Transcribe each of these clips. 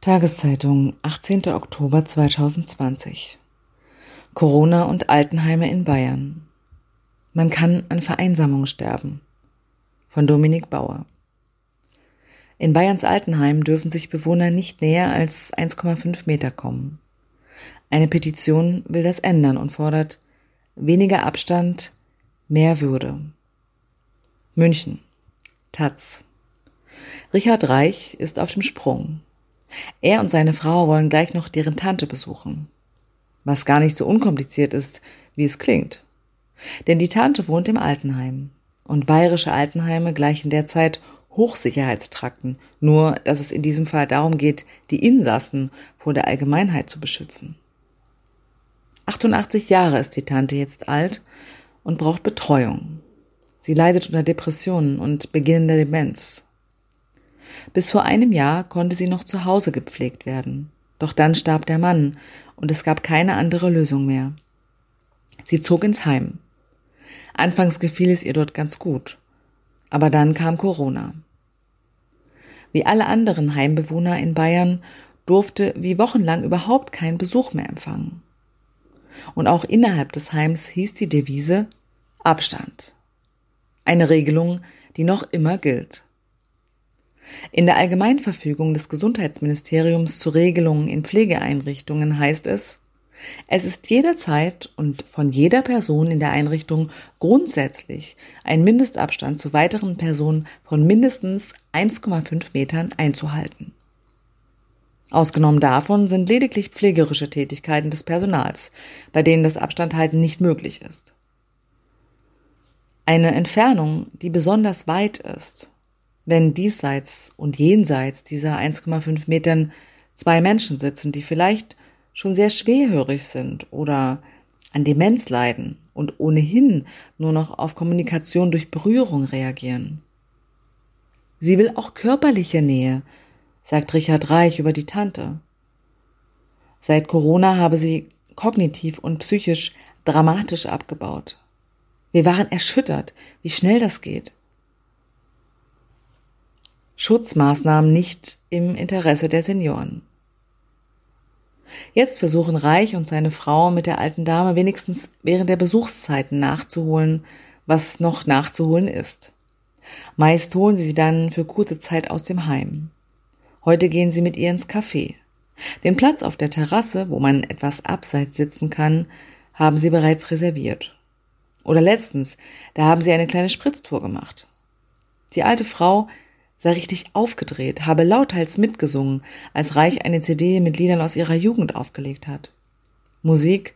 Tageszeitung, 18. Oktober 2020. Corona und Altenheime in Bayern. Man kann an Vereinsamung sterben. Von Dominik Bauer. In Bayerns Altenheim dürfen sich Bewohner nicht näher als 1,5 Meter kommen. Eine Petition will das ändern und fordert weniger Abstand, mehr Würde. München. Taz. Richard Reich ist auf dem Sprung. Er und seine Frau wollen gleich noch deren Tante besuchen. Was gar nicht so unkompliziert ist, wie es klingt. Denn die Tante wohnt im Altenheim. Und bayerische Altenheime gleichen derzeit Hochsicherheitstrakten, nur dass es in diesem Fall darum geht, die Insassen vor der Allgemeinheit zu beschützen. 88 Jahre ist die Tante jetzt alt und braucht Betreuung. Sie leidet unter Depressionen und beginnender Demenz. Bis vor einem Jahr konnte sie noch zu Hause gepflegt werden. Doch dann starb der Mann und es gab keine andere Lösung mehr. Sie zog ins Heim. Anfangs gefiel es ihr dort ganz gut. Aber dann kam Corona. Wie alle anderen Heimbewohner in Bayern durfte wie wochenlang überhaupt kein Besuch mehr empfangen. Und auch innerhalb des Heims hieß die Devise Abstand. Eine Regelung, die noch immer gilt. In der Allgemeinverfügung des Gesundheitsministeriums zu Regelungen in Pflegeeinrichtungen heißt es, es ist jederzeit und von jeder Person in der Einrichtung grundsätzlich ein Mindestabstand zu weiteren Personen von mindestens 1,5 Metern einzuhalten. Ausgenommen davon sind lediglich pflegerische Tätigkeiten des Personals, bei denen das Abstandhalten nicht möglich ist. Eine Entfernung, die besonders weit ist, wenn diesseits und jenseits dieser 1,5 Metern zwei Menschen sitzen, die vielleicht schon sehr schwerhörig sind oder an Demenz leiden und ohnehin nur noch auf Kommunikation durch Berührung reagieren. Sie will auch körperliche Nähe, sagt Richard Reich über die Tante. Seit Corona habe sie kognitiv und psychisch dramatisch abgebaut. Wir waren erschüttert, wie schnell das geht. Schutzmaßnahmen nicht im Interesse der Senioren. Jetzt versuchen Reich und seine Frau mit der alten Dame wenigstens während der Besuchszeiten nachzuholen, was noch nachzuholen ist. Meist holen sie sie dann für kurze Zeit aus dem Heim. Heute gehen sie mit ihr ins Café. Den Platz auf der Terrasse, wo man etwas abseits sitzen kann, haben sie bereits reserviert. Oder letztens, da haben sie eine kleine Spritztour gemacht. Die alte Frau sei richtig aufgedreht, habe lauthals mitgesungen, als Reich eine CD mit Liedern aus ihrer Jugend aufgelegt hat. Musik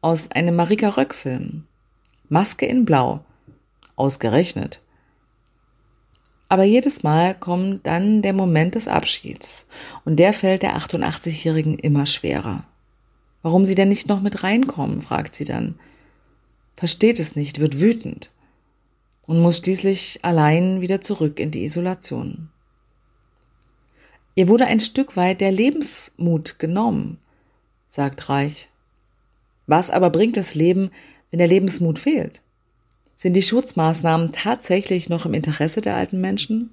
aus einem Marika Röck-Film. Maske in Blau. Ausgerechnet. Aber jedes Mal kommt dann der Moment des Abschieds und der fällt der 88-Jährigen immer schwerer. Warum sie denn nicht noch mit reinkommen, fragt sie dann. Versteht es nicht, wird wütend und muss schließlich allein wieder zurück in die Isolation. Ihr wurde ein Stück weit der Lebensmut genommen, sagt Reich. Was aber bringt das Leben, wenn der Lebensmut fehlt? Sind die Schutzmaßnahmen tatsächlich noch im Interesse der alten Menschen?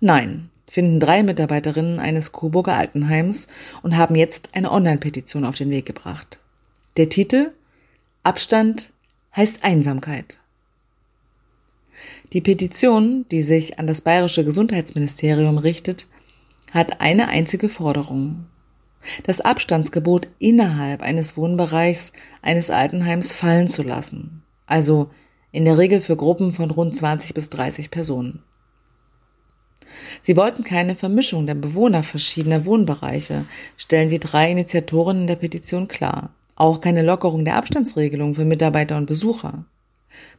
Nein, finden drei Mitarbeiterinnen eines Coburger Altenheims und haben jetzt eine Online-Petition auf den Weg gebracht. Der Titel Abstand heißt Einsamkeit. Die Petition, die sich an das bayerische Gesundheitsministerium richtet, hat eine einzige Forderung. Das Abstandsgebot innerhalb eines Wohnbereichs eines Altenheims fallen zu lassen. Also in der Regel für Gruppen von rund 20 bis 30 Personen. Sie wollten keine Vermischung der Bewohner verschiedener Wohnbereiche, stellen die drei Initiatorinnen der Petition klar. Auch keine Lockerung der Abstandsregelung für Mitarbeiter und Besucher.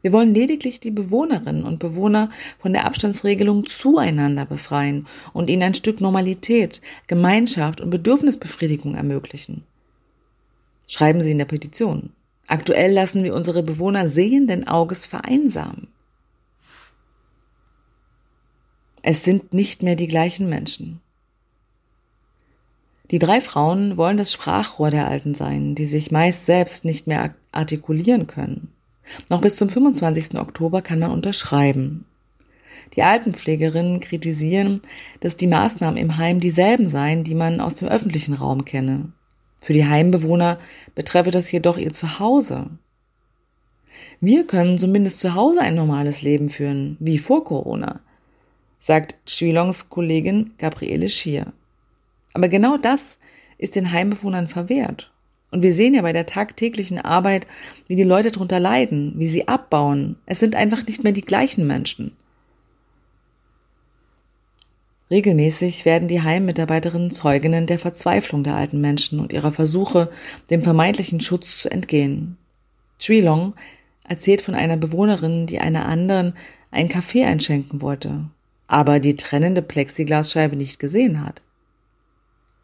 Wir wollen lediglich die Bewohnerinnen und Bewohner von der Abstandsregelung zueinander befreien und ihnen ein Stück Normalität, Gemeinschaft und Bedürfnisbefriedigung ermöglichen. Schreiben Sie in der Petition. Aktuell lassen wir unsere Bewohner sehenden Auges vereinsamen. Es sind nicht mehr die gleichen Menschen. Die drei Frauen wollen das Sprachrohr der Alten sein, die sich meist selbst nicht mehr artikulieren können. Noch bis zum 25. Oktober kann man unterschreiben. Die Altenpflegerinnen kritisieren, dass die Maßnahmen im Heim dieselben seien, die man aus dem öffentlichen Raum kenne. Für die Heimbewohner betreffe das jedoch ihr Zuhause. Wir können zumindest zu Hause ein normales Leben führen, wie vor Corona, sagt Chwilongs Kollegin Gabriele Schier. Aber genau das ist den Heimbewohnern verwehrt. Und wir sehen ja bei der tagtäglichen Arbeit, wie die Leute darunter leiden, wie sie abbauen. Es sind einfach nicht mehr die gleichen Menschen. Regelmäßig werden die Heimmitarbeiterinnen Zeuginnen der Verzweiflung der alten Menschen und ihrer Versuche, dem vermeintlichen Schutz zu entgehen. Long erzählt von einer Bewohnerin, die einer anderen einen Kaffee einschenken wollte, aber die trennende Plexiglasscheibe nicht gesehen hat.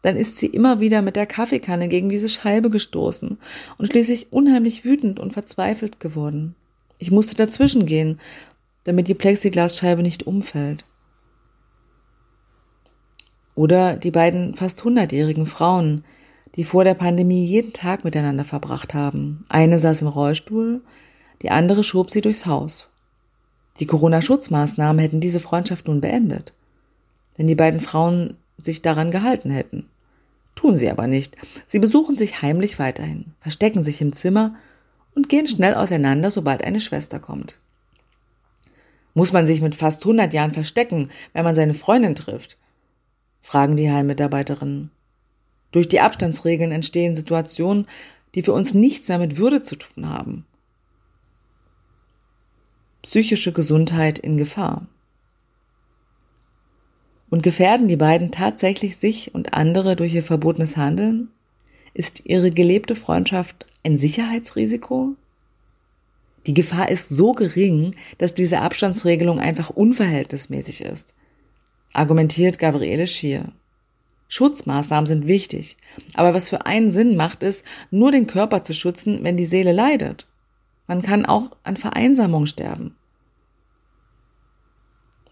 Dann ist sie immer wieder mit der Kaffeekanne gegen diese Scheibe gestoßen und schließlich unheimlich wütend und verzweifelt geworden. Ich musste dazwischen gehen, damit die Plexiglasscheibe nicht umfällt. Oder die beiden fast hundertjährigen Frauen, die vor der Pandemie jeden Tag miteinander verbracht haben. Eine saß im Rollstuhl, die andere schob sie durchs Haus. Die Corona-Schutzmaßnahmen hätten diese Freundschaft nun beendet, wenn die beiden Frauen sich daran gehalten hätten. Tun sie aber nicht. Sie besuchen sich heimlich weiterhin, verstecken sich im Zimmer und gehen schnell auseinander, sobald eine Schwester kommt. Muss man sich mit fast 100 Jahren verstecken, wenn man seine Freundin trifft? fragen die Heimmitarbeiterinnen. Durch die Abstandsregeln entstehen Situationen, die für uns nichts mehr mit Würde zu tun haben. Psychische Gesundheit in Gefahr. Und gefährden die beiden tatsächlich sich und andere durch ihr verbotenes Handeln? Ist ihre gelebte Freundschaft ein Sicherheitsrisiko? Die Gefahr ist so gering, dass diese Abstandsregelung einfach unverhältnismäßig ist argumentiert Gabriele Schier. Schutzmaßnahmen sind wichtig, aber was für einen Sinn macht es, nur den Körper zu schützen, wenn die Seele leidet. Man kann auch an Vereinsamung sterben.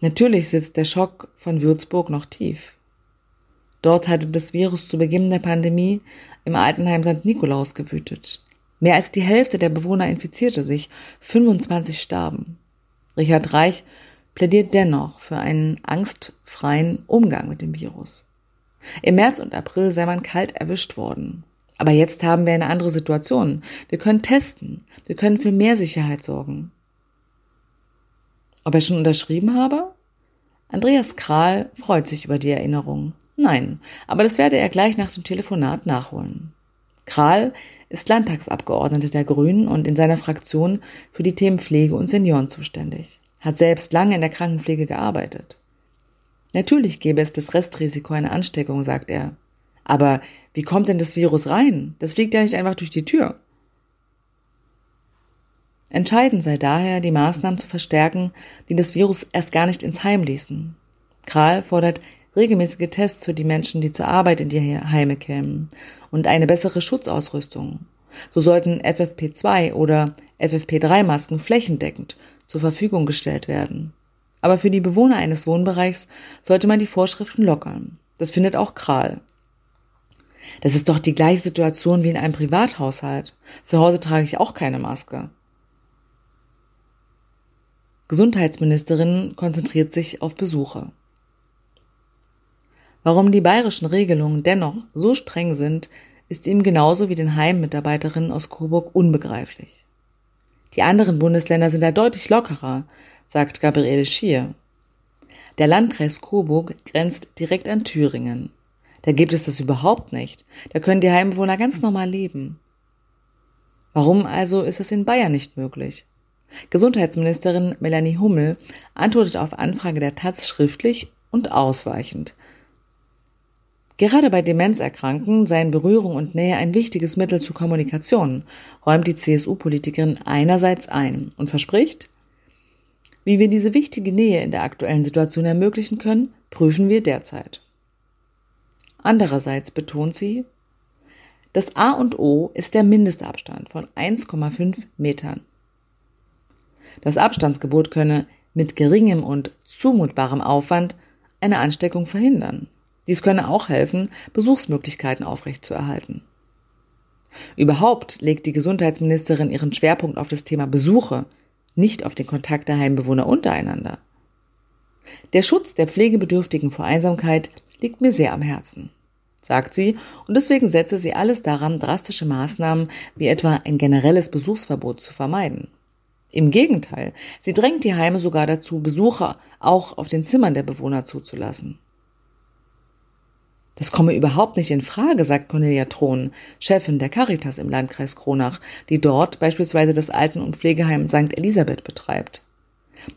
Natürlich sitzt der Schock von Würzburg noch tief. Dort hatte das Virus zu Beginn der Pandemie im Altenheim St. Nikolaus gewütet. Mehr als die Hälfte der Bewohner infizierte sich, 25 starben. Richard Reich plädiert dennoch für einen angstfreien Umgang mit dem Virus. Im März und April sei man kalt erwischt worden. Aber jetzt haben wir eine andere Situation. Wir können testen. Wir können für mehr Sicherheit sorgen. Ob er schon unterschrieben habe? Andreas Kral freut sich über die Erinnerung. Nein, aber das werde er gleich nach dem Telefonat nachholen. Kral ist Landtagsabgeordneter der Grünen und in seiner Fraktion für die Themen Pflege und Senioren zuständig hat selbst lange in der Krankenpflege gearbeitet. Natürlich gäbe es das Restrisiko einer Ansteckung, sagt er. Aber wie kommt denn das Virus rein? Das fliegt ja nicht einfach durch die Tür. Entscheidend sei daher, die Maßnahmen zu verstärken, die das Virus erst gar nicht ins Heim ließen. Kral fordert regelmäßige Tests für die Menschen, die zur Arbeit in die Heime kämen und eine bessere Schutzausrüstung. So sollten FFP2 oder FFP3-Masken flächendeckend zur Verfügung gestellt werden. Aber für die Bewohner eines Wohnbereichs sollte man die Vorschriften lockern. Das findet auch Kral. Das ist doch die gleiche Situation wie in einem Privathaushalt. Zu Hause trage ich auch keine Maske. Gesundheitsministerin konzentriert sich auf Besuche. Warum die bayerischen Regelungen dennoch so streng sind, ist ihm genauso wie den Heimmitarbeiterinnen aus Coburg unbegreiflich. Die anderen Bundesländer sind da deutlich lockerer, sagt Gabriele Schier. Der Landkreis Coburg grenzt direkt an Thüringen. Da gibt es das überhaupt nicht. Da können die Heimbewohner ganz normal leben. Warum also ist das in Bayern nicht möglich? Gesundheitsministerin Melanie Hummel antwortet auf Anfrage der Taz schriftlich und ausweichend. Gerade bei Demenzerkrankten seien Berührung und Nähe ein wichtiges Mittel zur Kommunikation, räumt die CSU-Politikerin einerseits ein und verspricht, wie wir diese wichtige Nähe in der aktuellen Situation ermöglichen können, prüfen wir derzeit. Andererseits betont sie, das A und O ist der Mindestabstand von 1,5 Metern. Das Abstandsgebot könne mit geringem und zumutbarem Aufwand eine Ansteckung verhindern. Dies könne auch helfen, Besuchsmöglichkeiten aufrechtzuerhalten. Überhaupt legt die Gesundheitsministerin ihren Schwerpunkt auf das Thema Besuche, nicht auf den Kontakt der Heimbewohner untereinander. Der Schutz der Pflegebedürftigen vor Einsamkeit liegt mir sehr am Herzen, sagt sie, und deswegen setze sie alles daran, drastische Maßnahmen wie etwa ein generelles Besuchsverbot zu vermeiden. Im Gegenteil, sie drängt die Heime sogar dazu, Besucher auch auf den Zimmern der Bewohner zuzulassen. Das komme überhaupt nicht in Frage, sagt Cornelia Thron, Chefin der Caritas im Landkreis Kronach, die dort beispielsweise das Alten- und Pflegeheim St. Elisabeth betreibt.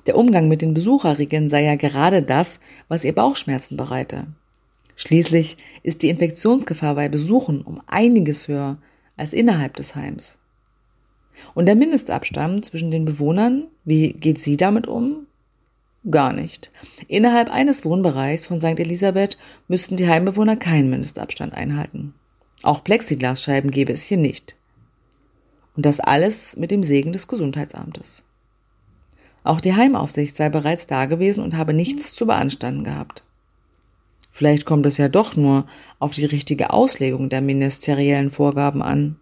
Der Umgang mit den Besucherregeln sei ja gerade das, was ihr Bauchschmerzen bereite. Schließlich ist die Infektionsgefahr bei Besuchen um einiges höher als innerhalb des Heims. Und der Mindestabstand zwischen den Bewohnern, wie geht sie damit um? Gar nicht. Innerhalb eines Wohnbereichs von St. Elisabeth müssten die Heimbewohner keinen Mindestabstand einhalten. Auch Plexiglasscheiben gäbe es hier nicht. Und das alles mit dem Segen des Gesundheitsamtes. Auch die Heimaufsicht sei bereits da gewesen und habe nichts zu beanstanden gehabt. Vielleicht kommt es ja doch nur auf die richtige Auslegung der ministeriellen Vorgaben an.